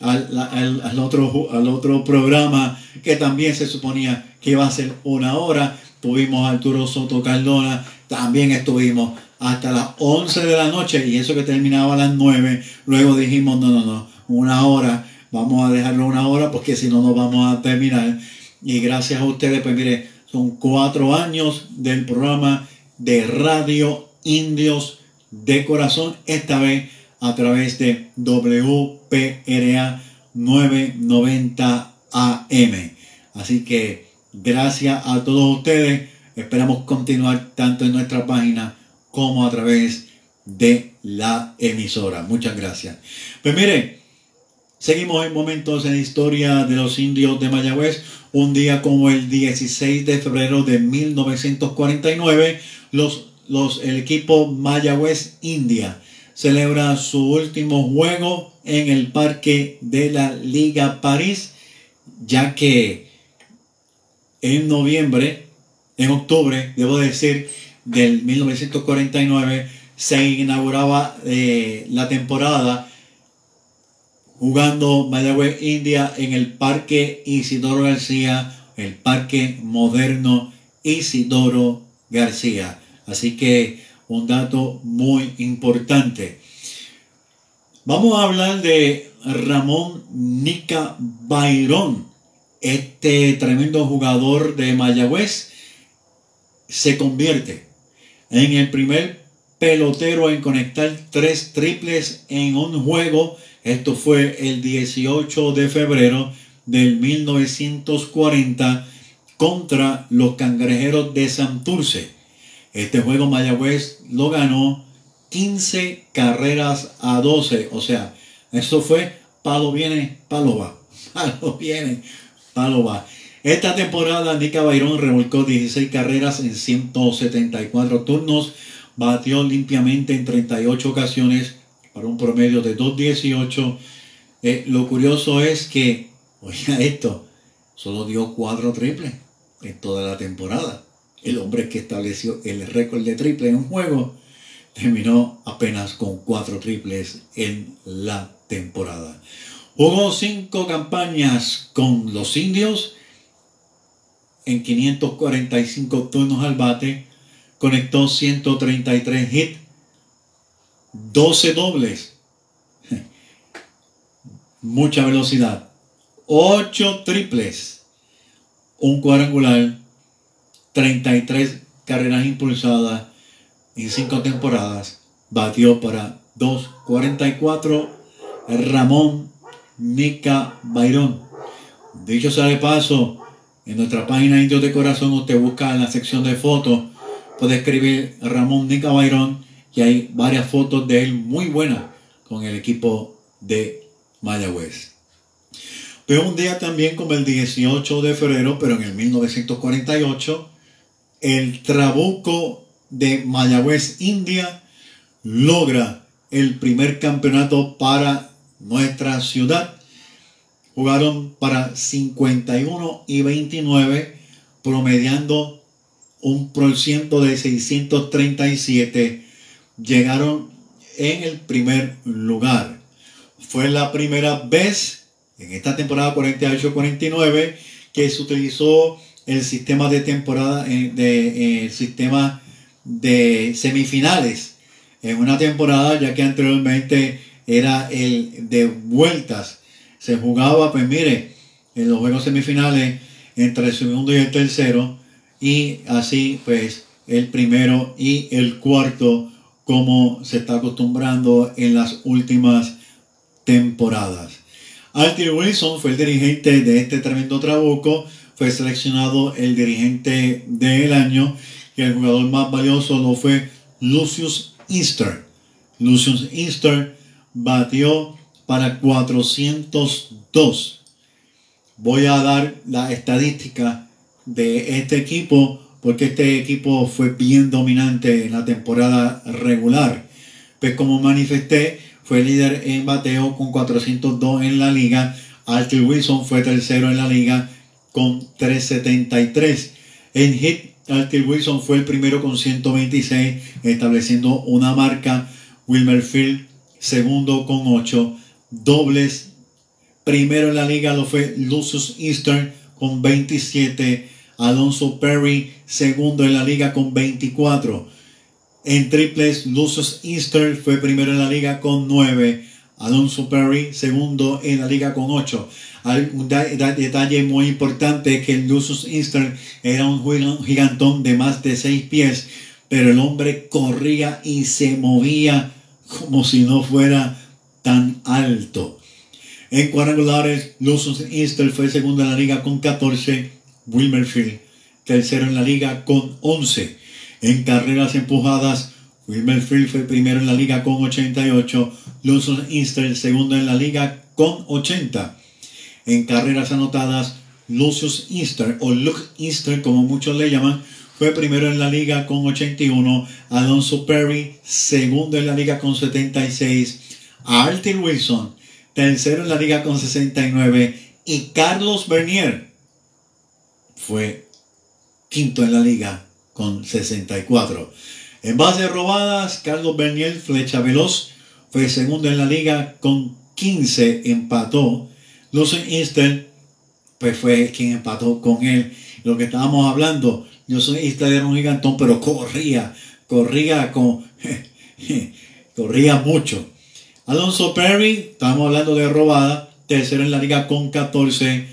al, otro, al otro programa que también se suponía que iba a ser una hora, tuvimos a Arturo Soto Cardona, también estuvimos hasta las 11 de la noche y eso que terminaba a las 9, luego dijimos no, no, no, una hora Vamos a dejarlo una hora porque si no, no vamos a terminar. Y gracias a ustedes, pues mire, son cuatro años del programa de Radio Indios de Corazón, esta vez a través de WPRA 990 AM. Así que gracias a todos ustedes. Esperamos continuar tanto en nuestra página como a través de la emisora. Muchas gracias. Pues mire, Seguimos en momentos en la historia de los indios de Mayagüez. Un día como el 16 de febrero de 1949, los, los, el equipo Mayagüez India celebra su último juego en el parque de la Liga París, ya que en noviembre, en octubre, debo decir, del 1949, se inauguraba eh, la temporada jugando Mayagüez India en el Parque Isidoro García, el Parque Moderno Isidoro García. Así que un dato muy importante. Vamos a hablar de Ramón Nica Bayrón, este tremendo jugador de Mayagüez, se convierte en el primer pelotero en conectar tres triples en un juego. Esto fue el 18 de febrero del 1940 contra los cangrejeros de Santurce. Este juego Mayagüez lo ganó 15 carreras a 12. O sea, eso fue palo viene, palo va. Palo viene, palo va. Esta temporada Nica Bayrón revolcó 16 carreras en 174 turnos, batió limpiamente en 38 ocasiones para un promedio de 2.18. Eh, lo curioso es que, oiga esto, solo dio 4 triples en toda la temporada. El hombre que estableció el récord de triple en un juego terminó apenas con 4 triples en la temporada. Jugó 5 campañas con los indios en 545 turnos al bate, conectó 133 hits, 12 dobles, mucha velocidad, 8 triples, un cuadrangular, 33 carreras impulsadas en 5 temporadas, batió para 2.44 Ramón Nica Bayrón. Dicho sea de paso, en nuestra página Indios de Corazón usted busca en la sección de fotos, puede escribir Ramón Nica Bayrón y hay varias fotos de él muy buenas con el equipo de Mayagüez. Pero un día también como el 18 de febrero, pero en el 1948, el Trabuco de Mayagüez, India, logra el primer campeonato para nuestra ciudad jugaron para 51 y 29, promediando un por ciento de 637. Llegaron en el primer lugar. Fue la primera vez en esta temporada 48-49 que se utilizó el sistema de temporada, eh, de, eh, sistema de semifinales en una temporada, ya que anteriormente era el de vueltas se jugaba, pues mire, en los juegos semifinales entre el segundo y el tercero y así pues el primero y el cuarto como se está acostumbrando en las últimas temporadas. Artie Wilson fue el dirigente de este tremendo trabuco, fue seleccionado el dirigente del año y el jugador más valioso lo fue Lucius Easter. Lucius Easter batió para 402. Voy a dar la estadística de este equipo porque este equipo fue bien dominante en la temporada regular. Pues como manifesté, fue líder en bateo con 402 en la liga. Arthur Wilson fue tercero en la liga con 373. En hit, Arthur Wilson fue el primero con 126, estableciendo una marca. Wilmer Field, segundo con 8 dobles. Primero en la liga lo fue Lucius Eastern con 27. Alonso Perry, segundo en la liga con 24. En triples, Lucius Eastern fue primero en la liga con 9. Alonso Perry, segundo en la liga con 8. Un detalle muy importante es que Lucius Eastern era un gigantón de más de 6 pies, pero el hombre corría y se movía como si no fuera tan alto. En cuadrangulares, Lucius Easter fue segundo en la liga con 14, Wilmerfield tercero en la liga con 11. En carreras empujadas, Wilmerfield fue primero en la liga con 88, Lucius Easter segundo en la liga con 80. En carreras anotadas, Lucius Easter o Luke Easter como muchos le llaman, fue primero en la liga con 81, Alonso Perry segundo en la liga con 76, a Artin Wilson, tercero en la liga con 69, y Carlos Bernier fue quinto en la liga con 64. En base robadas, Carlos Bernier, flecha veloz, fue segundo en la liga con 15, empató. Lucien Easter, pues fue quien empató con él. Lo que estábamos hablando, Lucien Easter era un gigantón, pero corría, corría con, corría mucho. Alonso Perry, estamos hablando de robada, tercero en la liga con 14.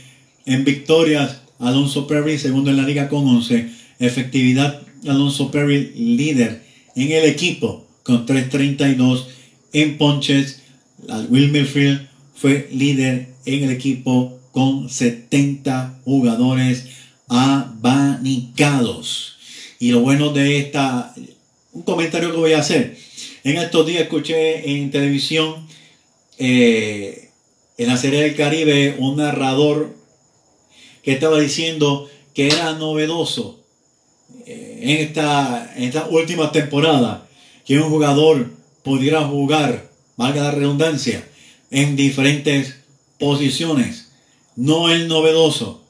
En victorias, Alonso Perry, segundo en la liga con 11. Efectividad, Alonso Perry, líder en el equipo con 3.32. En ponches, Will Milfield fue líder en el equipo con 70 jugadores abanicados. Y lo bueno de esta, un comentario que voy a hacer. En estos días escuché en televisión, eh, en la serie del Caribe, un narrador que estaba diciendo que era novedoso en, esta, en esta última temporada que un jugador pudiera jugar, valga la redundancia, en diferentes posiciones. No es novedoso.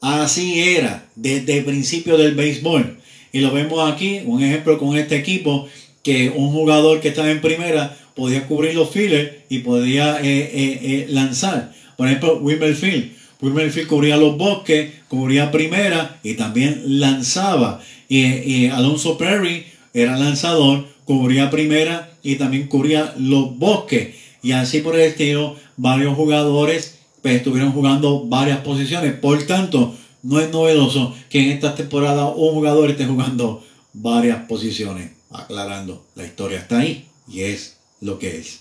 Así era desde el principio del béisbol. Y lo vemos aquí, un ejemplo con este equipo, que un jugador que estaba en primera podía cubrir los fillers y podía eh, eh, eh, lanzar. Por ejemplo, Wimmerfield. Wimmerfield cubría los bosques, cubría primera y también lanzaba. Y, Alonso Perry era lanzador, cubría primera y también cubría los bosques. Y así por el estilo, varios jugadores pues, estuvieron jugando varias posiciones. Por tanto, no es novedoso que en esta temporada un jugador esté jugando varias posiciones. Aclarando, la historia está ahí y es lo que es.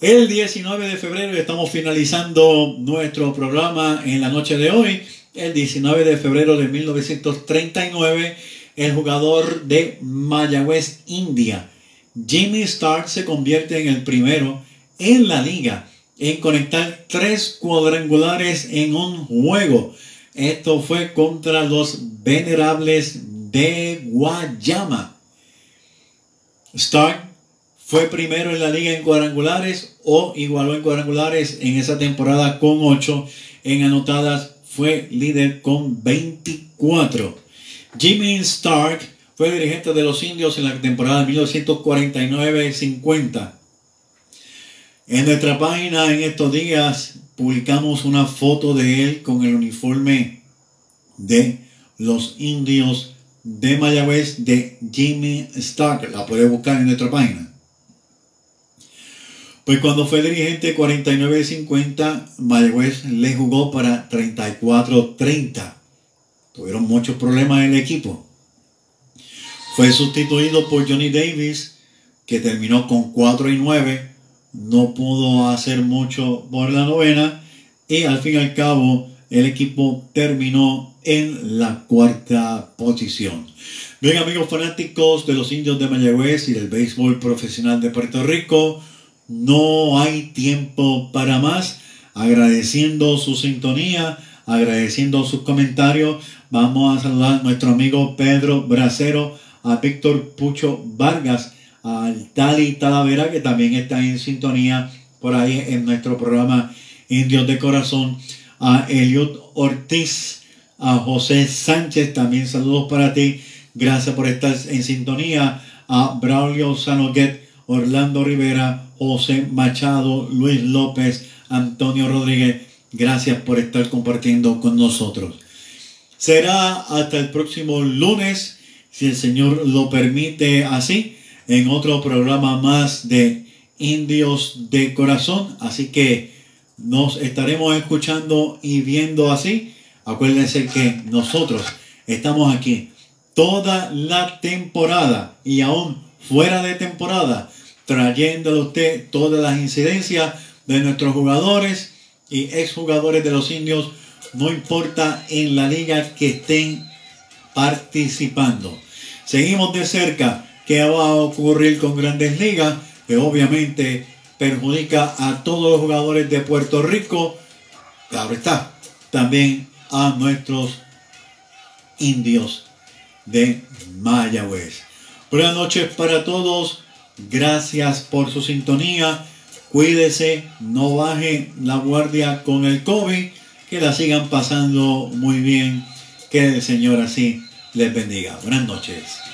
El 19 de febrero estamos finalizando nuestro programa en la noche de hoy. El 19 de febrero de 1939, el jugador de Mayagüez, India, Jimmy Stark, se convierte en el primero en la liga en conectar tres cuadrangulares en un juego. Esto fue contra los venerables de Guayama. Stark fue primero en la liga en cuadrangulares o igualó en cuadrangulares en esa temporada con 8. En anotadas fue líder con 24. Jimmy Stark fue dirigente de los indios en la temporada 1949-50. En nuestra página en estos días publicamos una foto de él con el uniforme de los indios de Mayagüez de Jimmy Stark. La puede buscar en nuestra página. Pues cuando fue dirigente 49-50, Mayagüez le jugó para 34-30. Tuvieron muchos problemas en el equipo. Fue sustituido por Johnny Davis, que terminó con 4 y 9 no pudo hacer mucho por la novena y al fin y al cabo el equipo terminó en la cuarta posición. Bien amigos fanáticos de los indios de Mayagüez y del béisbol profesional de Puerto Rico, no hay tiempo para más. Agradeciendo su sintonía, agradeciendo sus comentarios, vamos a saludar a nuestro amigo Pedro Bracero, a Víctor Pucho Vargas, al Tali Talavera, que también está en sintonía por ahí en nuestro programa Indios de Corazón, a Eliot Ortiz, a José Sánchez, también saludos para ti, gracias por estar en sintonía, a Braulio Sanoguet, Orlando Rivera, José Machado, Luis López, Antonio Rodríguez, gracias por estar compartiendo con nosotros. Será hasta el próximo lunes, si el Señor lo permite así en otro programa más de Indios de Corazón. Así que nos estaremos escuchando y viendo así. Acuérdense que nosotros estamos aquí toda la temporada y aún fuera de temporada, trayéndole a usted todas las incidencias de nuestros jugadores y exjugadores de los indios, no importa en la liga que estén participando. Seguimos de cerca. Qué va a ocurrir con grandes ligas, que obviamente perjudica a todos los jugadores de Puerto Rico, claro está, también a nuestros indios de Mayagüez. Buenas noches para todos, gracias por su sintonía, cuídese, no baje la guardia con el COVID, que la sigan pasando muy bien, que el Señor así les bendiga. Buenas noches.